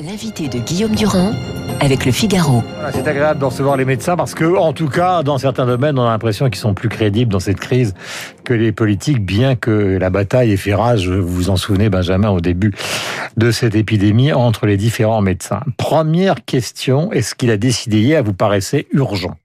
L'invité de Guillaume Durand avec le Figaro. C'est agréable de recevoir les médecins parce que, en tout cas, dans certains domaines, on a l'impression qu'ils sont plus crédibles dans cette crise que les politiques, bien que la bataille est fait rage. Vous vous en souvenez, Benjamin, au début de cette épidémie entre les différents médecins. Première question, est-ce qu'il a décidé hier vous paraissait urgent?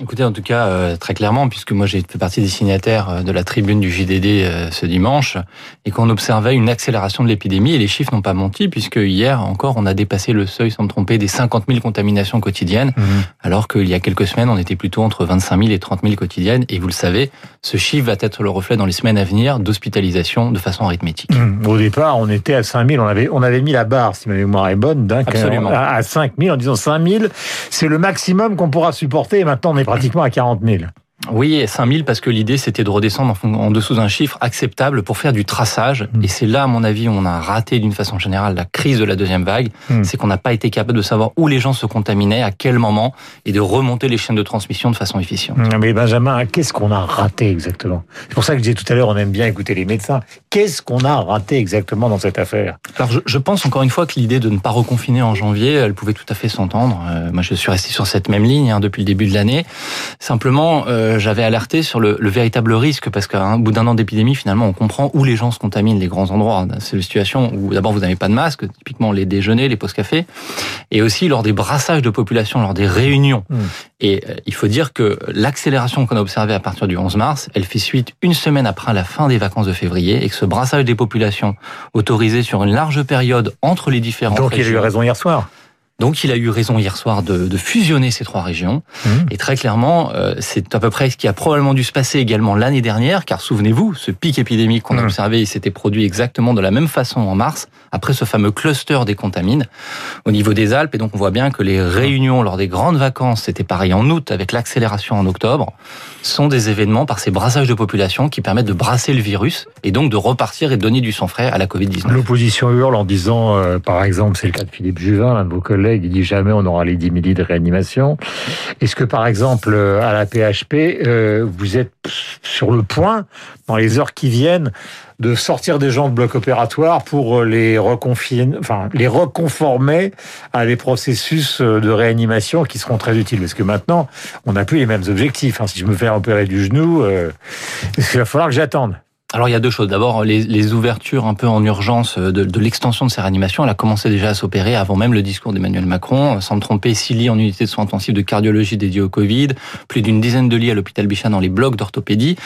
Écoutez, en tout cas, euh, très clairement, puisque moi j'ai fait partie des signataires euh, de la tribune du JDD euh, ce dimanche, et qu'on observait une accélération de l'épidémie, et les chiffres n'ont pas menti, puisque hier encore, on a dépassé le seuil, sans me tromper, des 50 000 contaminations quotidiennes, mmh. alors qu'il y a quelques semaines, on était plutôt entre 25 000 et 30 000 quotidiennes, et vous le savez, ce chiffre va être le reflet dans les semaines à venir d'hospitalisation de façon arithmétique. Mmh. Au départ, on était à 5 000, on avait, on avait mis la barre, si ma mémoire est bonne, d'un à 5 000, en disant 5 000, c'est le maximum qu'on pourra supporter, et maintenant on est pratiquement à 40 000. Oui, 5000 parce que l'idée c'était de redescendre en dessous d'un chiffre acceptable pour faire du traçage. Hmm. Et c'est là, à mon avis, on a raté d'une façon générale la crise de la deuxième vague. Hmm. C'est qu'on n'a pas été capable de savoir où les gens se contaminaient, à quel moment, et de remonter les chaînes de transmission de façon efficiente. Hmm, mais Benjamin, qu'est-ce qu'on a raté exactement? C'est pour ça que je disais tout à l'heure, on aime bien écouter les médecins. Qu'est-ce qu'on a raté exactement dans cette affaire? Alors, je, je, pense encore une fois que l'idée de ne pas reconfiner en janvier, elle pouvait tout à fait s'entendre. Euh, moi, je suis resté sur cette même ligne hein, depuis le début de l'année. Simplement, euh, j'avais alerté sur le, le, véritable risque parce qu'à un bout d'un an d'épidémie, finalement, on comprend où les gens se contaminent, les grands endroits. C'est une situation où d'abord vous n'avez pas de masque, typiquement les déjeuners, les pauses café, et aussi lors des brassages de population, lors des réunions. Mmh. Et euh, il faut dire que l'accélération qu'on a observée à partir du 11 mars, elle fait suite une semaine après la fin des vacances de février, et que ce brassage des populations autorisé sur une large période entre les différents. Donc régions, il a eu raison hier soir. Donc il a eu raison hier soir de, de fusionner ces trois régions. Mmh. Et très clairement, euh, c'est à peu près ce qui a probablement dû se passer également l'année dernière, car souvenez-vous, ce pic épidémique qu'on a mmh. observé, il s'était produit exactement de la même façon en mars, après ce fameux cluster des contamines au niveau des Alpes. Et donc on voit bien que les réunions lors des grandes vacances, c'était pareil en août avec l'accélération en octobre, sont des événements par ces brassages de population qui permettent de brasser le virus et donc de repartir et de donner du sang frais à la Covid-19. L'opposition hurle en disant, euh, par exemple, c'est le cas de Philippe Juvin, l'un de vos collègues, il dit jamais on aura les 10 000 lits de réanimation. Est-ce que par exemple à la PHP, euh, vous êtes sur le point, dans les heures qui viennent, de sortir des gens de bloc opératoire pour les reconfiner, enfin les reconformer à des processus de réanimation qui seront très utiles? Parce que maintenant, on n'a plus les mêmes objectifs. Hein. Si je me fais opérer du genou, euh, il va falloir que j'attende? Alors il y a deux choses. D'abord, les, les, ouvertures un peu en urgence de, de l'extension de ces réanimations, elle a commencé déjà à s'opérer avant même le discours d'Emmanuel Macron. Sans me tromper, six lits en unité de soins intensifs de cardiologie dédiés au Covid, plus d'une dizaine de lits à l'hôpital Bichat dans les blocs d'orthopédie.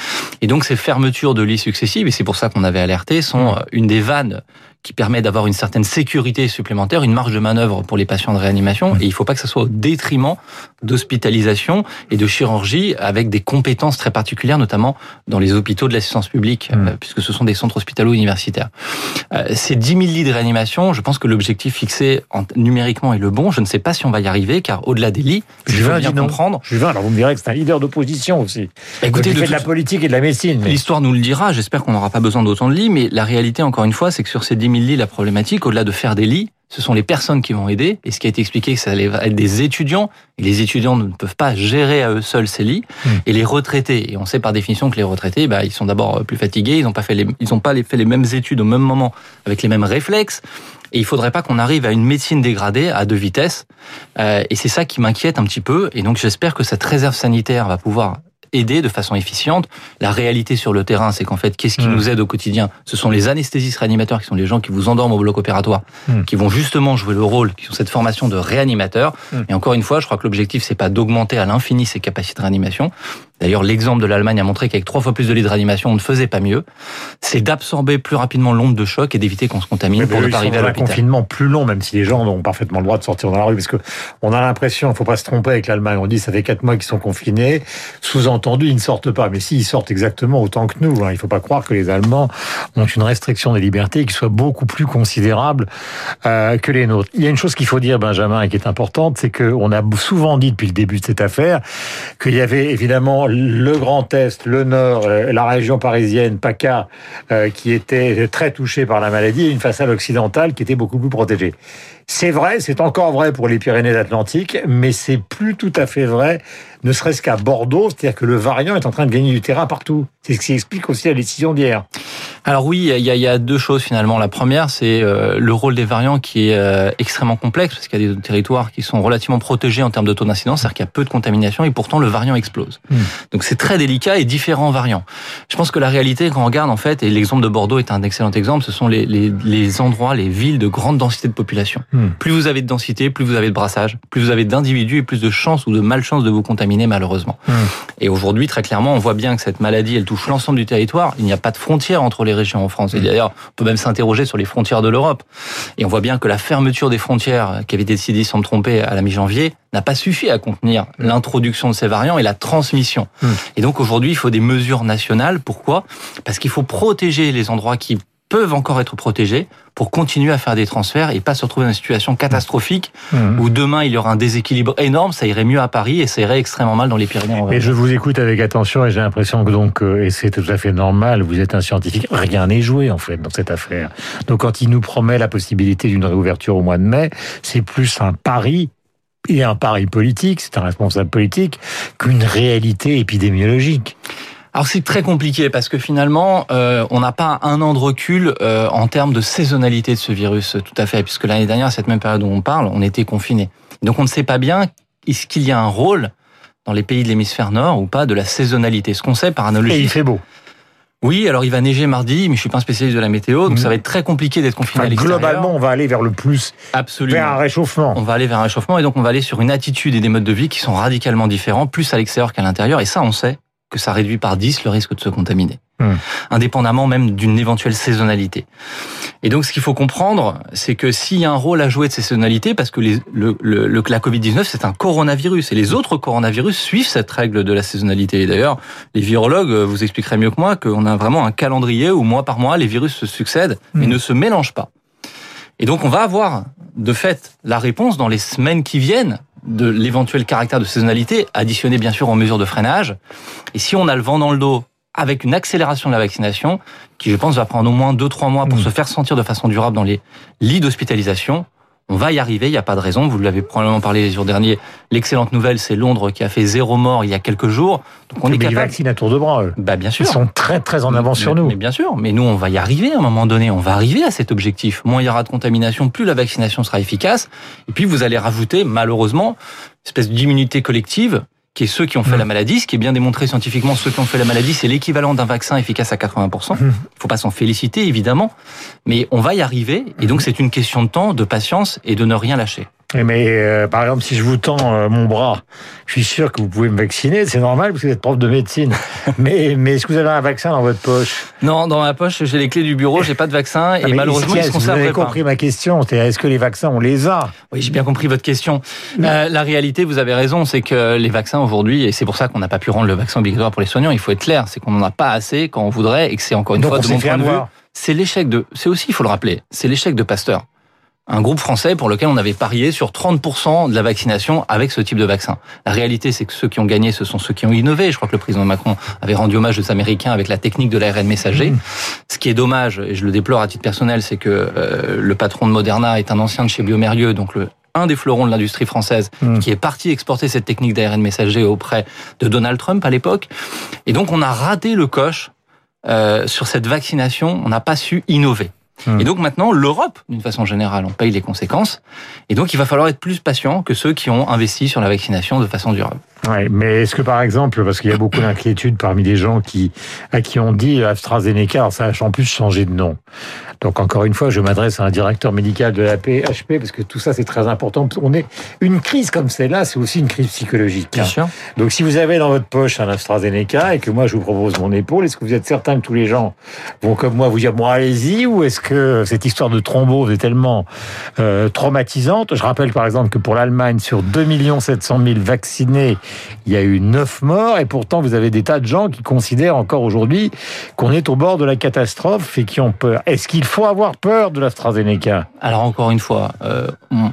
Et donc ces fermetures de lits successives, et c'est pour ça qu'on avait alerté, sont une des vannes qui permet d'avoir une certaine sécurité supplémentaire, une marge de manœuvre pour les patients de réanimation. Et il ne faut pas que ce soit au détriment d'hospitalisation et de chirurgie avec des compétences très particulières, notamment dans les hôpitaux de l'assistance publique, mmh. euh, puisque ce sont des centres hospitalo-universitaires. Euh, ces 10 000 lits de réanimation, je pense que l'objectif fixé en, numériquement est le bon. Je ne sais pas si on va y arriver, car au-delà des lits, je veux bien comprendre. Juvin, alors vous me direz que c'est un leader d'opposition aussi. Écoutez, il fait de la politique et de la médecine. Mais... L'histoire nous le dira. J'espère qu'on n'aura pas besoin d'autant de lits, mais la réalité, encore une fois, c'est que sur ces 10 000 lits, la problématique, au-delà de faire des lits, ce sont les personnes qui vont aider. Et ce qui a été expliqué, ça allait être des étudiants. Et les étudiants ne peuvent pas gérer à eux seuls ces lits. Mmh. Et les retraités. Et on sait par définition que les retraités, bah, ils sont d'abord plus fatigués. Ils n'ont pas fait les, ils pas fait les mêmes études au même moment avec les mêmes réflexes. Et il faudrait pas qu'on arrive à une médecine dégradée à deux vitesses. Euh, et c'est ça qui m'inquiète un petit peu. Et donc j'espère que cette réserve sanitaire va pouvoir aider de façon efficiente. La réalité sur le terrain, c'est qu'en fait, qu'est-ce qui mmh. nous aide au quotidien? Ce sont les anesthésistes réanimateurs, qui sont les gens qui vous endorment au bloc opératoire, mmh. qui vont justement jouer le rôle, qui ont cette formation de réanimateur. Mmh. Et encore une fois, je crois que l'objectif, c'est pas d'augmenter à l'infini ces capacités de réanimation. D'ailleurs, l'exemple de l'Allemagne a montré qu'avec trois fois plus de lits de réanimation, on ne faisait pas mieux. C'est d'absorber plus rapidement l'onde de choc et d'éviter qu'on se contamine pour ne pas arriver à l'hôpital. un confinement plus long, même si les gens ont parfaitement le droit de sortir dans la rue, parce que on a l'impression, il faut pas se tromper avec l'Allemagne. On dit ça fait quatre mois qu'ils sont confinés. Sous-entendu, ils ne sortent pas. Mais si, ils sortent exactement autant que nous. Hein. Il ne faut pas croire que les Allemands ont une restriction des libertés qui soit beaucoup plus considérable euh, que les nôtres. Il y a une chose qu'il faut dire, Benjamin, et qui est importante, c'est qu'on a souvent dit depuis le début de cette affaire qu'il y avait évidemment le Grand Est, le Nord, euh, la région parisienne, PACA, euh, qui était très touchée par la maladie, et une façade occidentale qui était beaucoup plus protégée. C'est vrai, c'est encore vrai pour les Pyrénées-Atlantiques, mais c'est plus tout à fait vrai, ne serait-ce qu'à Bordeaux, c'est-à-dire que le variant est en train de gagner du terrain partout. C'est ce qui explique aussi la décision d'hier. Alors oui, il y, a, il y a, deux choses finalement. La première, c'est euh, le rôle des variants qui est extrêmement complexe parce qu'il y a des territoires qui sont relativement protégés en termes de taux d'incidence, c'est-à-dire qu'il y a peu de contamination et pourtant le variant explose. Hmm. Donc c'est très délicat et différents variants. Je pense que la réalité, quand on regarde en fait, et l'exemple de Bordeaux est un excellent exemple, ce sont les, les, les endroits, les villes de grande densité de population. Hmm. Plus vous avez de densité, plus vous avez de brassage, plus vous avez d'individus et plus de chances ou de malchance de vous contaminer malheureusement. Hmm. Et aujourd'hui, très clairement, on voit bien que cette maladie, elle touche l'ensemble du territoire. Il n'y a pas de frontières entre les régions en France. Et mm. d'ailleurs, on peut même s'interroger sur les frontières de l'Europe. Et on voit bien que la fermeture des frontières qui avait été décidée, sans me tromper, à la mi-janvier, n'a pas suffi à contenir mm. l'introduction de ces variants et la transmission. Mm. Et donc aujourd'hui, il faut des mesures nationales. Pourquoi? Parce qu'il faut protéger les endroits qui peuvent encore être protégés pour continuer à faire des transferts et pas se retrouver dans une situation catastrophique mmh. où demain il y aura un déséquilibre énorme, ça irait mieux à Paris et ça irait extrêmement mal dans les Pyrénées. Mais je vous écoute avec attention et j'ai l'impression que donc, euh, et c'est tout à fait normal, vous êtes un scientifique, rien n'est joué en fait dans cette affaire. Donc quand il nous promet la possibilité d'une réouverture au mois de mai, c'est plus un pari et un pari politique, c'est un responsable politique, qu'une réalité épidémiologique. Alors c'est très compliqué parce que finalement, euh, on n'a pas un an de recul euh, en termes de saisonnalité de ce virus, tout à fait, puisque l'année dernière, à cette même période où on parle, on était confiné. Donc on ne sait pas bien est-ce qu'il y a un rôle dans les pays de l'hémisphère nord ou pas de la saisonnalité. Ce qu'on sait par analogie. Et il fait beau. Oui, alors il va neiger mardi, mais je suis pas un spécialiste de la météo, donc ça va être très compliqué d'être confiné à l'extérieur. Globalement, on va aller vers le plus, Absolument. vers un réchauffement. On va aller vers un réchauffement et donc on va aller sur une attitude et des modes de vie qui sont radicalement différents, plus à l'extérieur qu'à l'intérieur. Et ça, on sait que ça réduit par 10 le risque de se contaminer, hmm. indépendamment même d'une éventuelle saisonnalité. Et donc, ce qu'il faut comprendre, c'est que s'il y a un rôle à jouer de ces saisonnalités, parce que les, le, le, la Covid-19, c'est un coronavirus, et les autres coronavirus suivent cette règle de la saisonnalité. Et d'ailleurs, les virologues vous expliqueraient mieux que moi qu'on a vraiment un calendrier où mois par mois, les virus se succèdent et hmm. ne se mélangent pas. Et donc, on va avoir, de fait, la réponse dans les semaines qui viennent de l'éventuel caractère de saisonnalité, additionné bien sûr aux mesures de freinage. Et si on a le vent dans le dos avec une accélération de la vaccination, qui je pense va prendre au moins 2-3 mois pour mmh. se faire sentir de façon durable dans les lits d'hospitalisation, on va y arriver, il n'y a pas de raison. Vous l'avez probablement parlé les jours derniers. L'excellente nouvelle, c'est Londres qui a fait zéro mort il y a quelques jours. Donc on mais est capable. Ils vaccinent à tour de bras. Eux. Bah bien sûr. Ils sont très très en avance sur nous. Mais bien sûr. Mais nous, on va y arriver à un moment donné. On va arriver à cet objectif. Moins il y aura de contamination, plus la vaccination sera efficace. Et puis vous allez rajouter, malheureusement, une espèce d'immunité collective qui est ceux qui ont fait mm. la maladie. Ce qui est bien démontré scientifiquement, ceux qui ont fait la maladie, c'est l'équivalent d'un vaccin efficace à 80%. Il mm. faut pas s'en féliciter, évidemment, mais on va y arriver. Et donc, mm. c'est une question de temps, de patience et de ne rien lâcher. Mais euh, par exemple, si je vous tends euh, mon bras, je suis sûr que vous pouvez me vacciner. C'est normal parce que vous êtes prof de médecine. mais mais est-ce que vous avez un vaccin dans votre poche? Non, dans ma poche, j'ai les clés du bureau. J'ai pas de vaccin et malheureusement, ils se Vous avez compris ma question. Est-ce que les vaccins, on les a? Oui, j'ai bien compris votre question. Euh, la réalité, vous avez raison, c'est que les vaccins aujourd'hui, et c'est pour ça qu'on n'a pas pu rendre le vaccin obligatoire pour les soignants. Il faut être clair, c'est qu'on n'en a pas assez quand on voudrait et que c'est encore une fois de mon point de vue. C'est l'échec de. C'est aussi, il faut le rappeler, c'est l'échec de Pasteur un groupe français pour lequel on avait parié sur 30% de la vaccination avec ce type de vaccin. La réalité, c'est que ceux qui ont gagné, ce sont ceux qui ont innové. Je crois que le président Macron avait rendu hommage aux Américains avec la technique de l'ARN messager. Mmh. Ce qui est dommage, et je le déplore à titre personnel, c'est que euh, le patron de Moderna est un ancien de chez Biomérieux, donc le, un des fleurons de l'industrie française, mmh. qui est parti exporter cette technique d'ARN messager auprès de Donald Trump à l'époque. Et donc on a raté le coche euh, sur cette vaccination, on n'a pas su innover. Hmm. Et donc maintenant, l'Europe, d'une façon générale, on paye les conséquences. Et donc il va falloir être plus patient que ceux qui ont investi sur la vaccination de façon durable. Ouais, mais est-ce que par exemple, parce qu'il y a beaucoup d'inquiétudes parmi les gens qui à qui on dit AstraZeneca, alors ça a en plus changé de nom. Donc encore une fois, je m'adresse à un directeur médical de la PHP parce que tout ça c'est très important. On est une crise comme celle-là, c'est aussi une crise psychologique. Bien sûr. Donc si vous avez dans votre poche un AstraZeneca et que moi je vous propose mon épaule, est-ce que vous êtes certain que tous les gens vont comme moi vous dire bon allez-y ou est-ce que cette histoire de thrombose est tellement euh, traumatisante. Je rappelle par exemple que pour l'Allemagne, sur 2 700 000 vaccinés, il y a eu 9 morts et pourtant vous avez des tas de gens qui considèrent encore aujourd'hui qu'on est au bord de la catastrophe et qui ont peur. Est-ce qu'il faut avoir peur de l'AstraZeneca? Alors encore une fois, euh,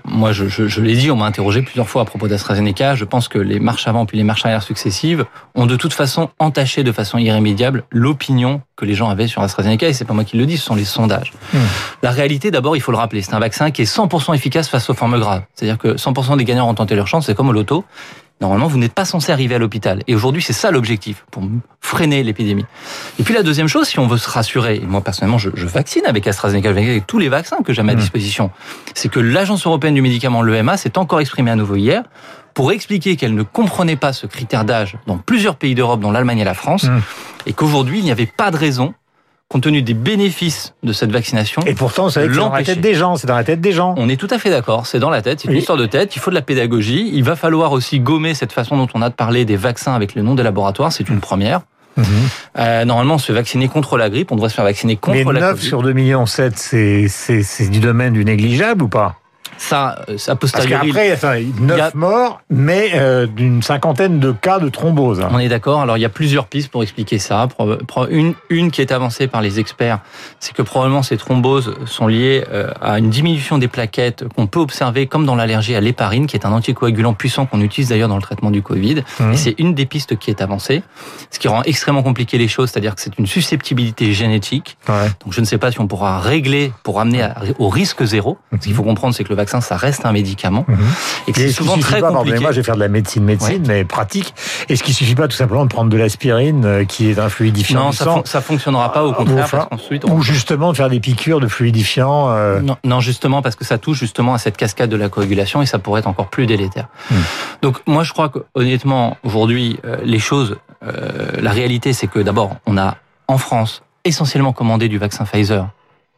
moi je, je, l'ai dit, on m'a interrogé plusieurs fois à propos d'AstraZeneca. Je pense que les marches avant puis les marches arrière successives ont de toute façon entaché de façon irrémédiable l'opinion que les gens avaient sur AstraZeneca et c'est pas moi qui le dis, ce sont les sondages. Hmm. La réalité, d'abord, il faut le rappeler, c'est un vaccin qui est 100% efficace face aux formes graves. C'est-à-dire que 100% des gagnants ont tenté leur chance, c'est comme au loto. Normalement, vous n'êtes pas censé arriver à l'hôpital. Et aujourd'hui, c'est ça l'objectif, pour freiner l'épidémie. Et puis la deuxième chose, si on veut se rassurer, et moi personnellement, je, je vaccine avec AstraZeneca, avec tous les vaccins que j'ai à ma hmm. disposition, c'est que l'Agence européenne du médicament, l'EMA, s'est encore exprimée à nouveau hier pour expliquer qu'elle ne comprenait pas ce critère d'âge dans plusieurs pays d'Europe, dont l'Allemagne et la France, mmh. et qu'aujourd'hui, il n'y avait pas de raison compte tenu des bénéfices de cette vaccination. Et pourtant, c'est dans la tête des gens. C'est dans la tête des gens. On est tout à fait d'accord. C'est dans la tête. C'est une histoire de tête. Il faut de la pédagogie. Il va falloir aussi gommer cette façon dont on a de parler des vaccins avec le nom des laboratoires. C'est une première. Mmh. Euh, normalement, on se fait vacciner contre la grippe. On devrait se faire vacciner contre Mais la 9 sur 2 millions 7, c'est du domaine du négligeable ou pas? Ça, ça posteriori. Parce qu'après, 9 morts, mais euh, d'une cinquantaine de cas de thrombose. On est d'accord. Alors, il y a plusieurs pistes pour expliquer ça. Une, une qui est avancée par les experts, c'est que probablement ces thromboses sont liées euh, à une diminution des plaquettes qu'on peut observer comme dans l'allergie à l'héparine, qui est un anticoagulant puissant qu'on utilise d'ailleurs dans le traitement du Covid. Mmh. Et c'est une des pistes qui est avancée, ce qui rend extrêmement compliqué les choses, c'est-à-dire que c'est une susceptibilité génétique. Ouais. Donc, je ne sais pas si on pourra régler pour amener au risque zéro. Ce qu'il faut comprendre, c'est que le vaccin ça reste un médicament. Mhm. Et que c'est souvent très pas, compliqué. Moi, je vais faire de la médecine, médecine, mais pratique. Est-ce qu'il suffit pas tout simplement de prendre de l'aspirine, euh, qui est un fluidifiant Non, ça, ça fonctionnera pas, au contraire. Ou justement de faire des piqûres de fluidifiants. Euh... Non, non, justement, parce que ça touche justement à cette cascade de la coagulation et ça pourrait être encore plus délétère. Hmm. Donc, moi, je crois que honnêtement, aujourd'hui, euh, les choses, euh, la réalité, c'est que d'abord, on a en France essentiellement commandé du vaccin Pfizer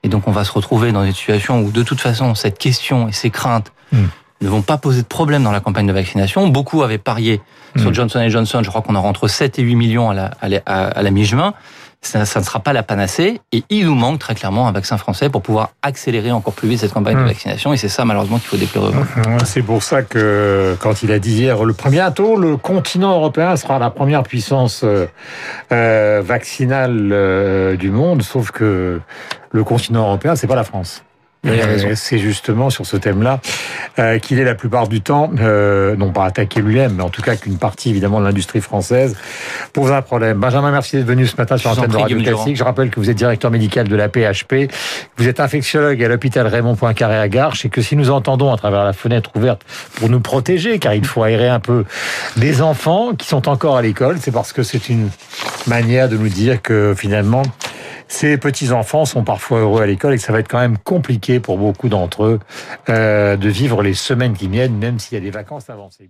et donc on va se retrouver dans une situation où de toute façon cette question et ces craintes mm. ne vont pas poser de problème dans la campagne de vaccination. Beaucoup avaient parié sur mm. Johnson Johnson. Je crois qu'on aura entre 7 et 8 millions à la, à la mi-juin ça, ça, ne sera pas la panacée. Et il nous manque très clairement un vaccin français pour pouvoir accélérer encore plus vite cette campagne de mmh. vaccination. Et c'est ça, malheureusement, qu'il faut déplorer. Mmh. C'est pour ça que, quand il a dit hier, le premier tour, le continent européen sera la première puissance euh, euh, vaccinale euh, du monde, sauf que le continent européen, c'est pas la France. C'est justement sur ce thème-là euh, qu'il est la plupart du temps, euh, non pas attaqué lui-même, mais en tout cas qu'une partie évidemment de l'industrie française pose un problème. Benjamin, merci d'être venu ce matin sur l'antenne de Radio Classique. Je rappelle que vous êtes directeur médical de la PHP, vous êtes infectiologue à l'hôpital Raymond Poincaré à Garches et que si nous entendons à travers la fenêtre ouverte pour nous protéger, car il faut aérer un peu des enfants qui sont encore à l'école, c'est parce que c'est une manière de nous dire que finalement ces petits-enfants sont parfois heureux à l'école et que ça va être quand même compliqué pour beaucoup d'entre eux euh, de vivre les semaines qui viennent, même s'il y a des vacances avancées.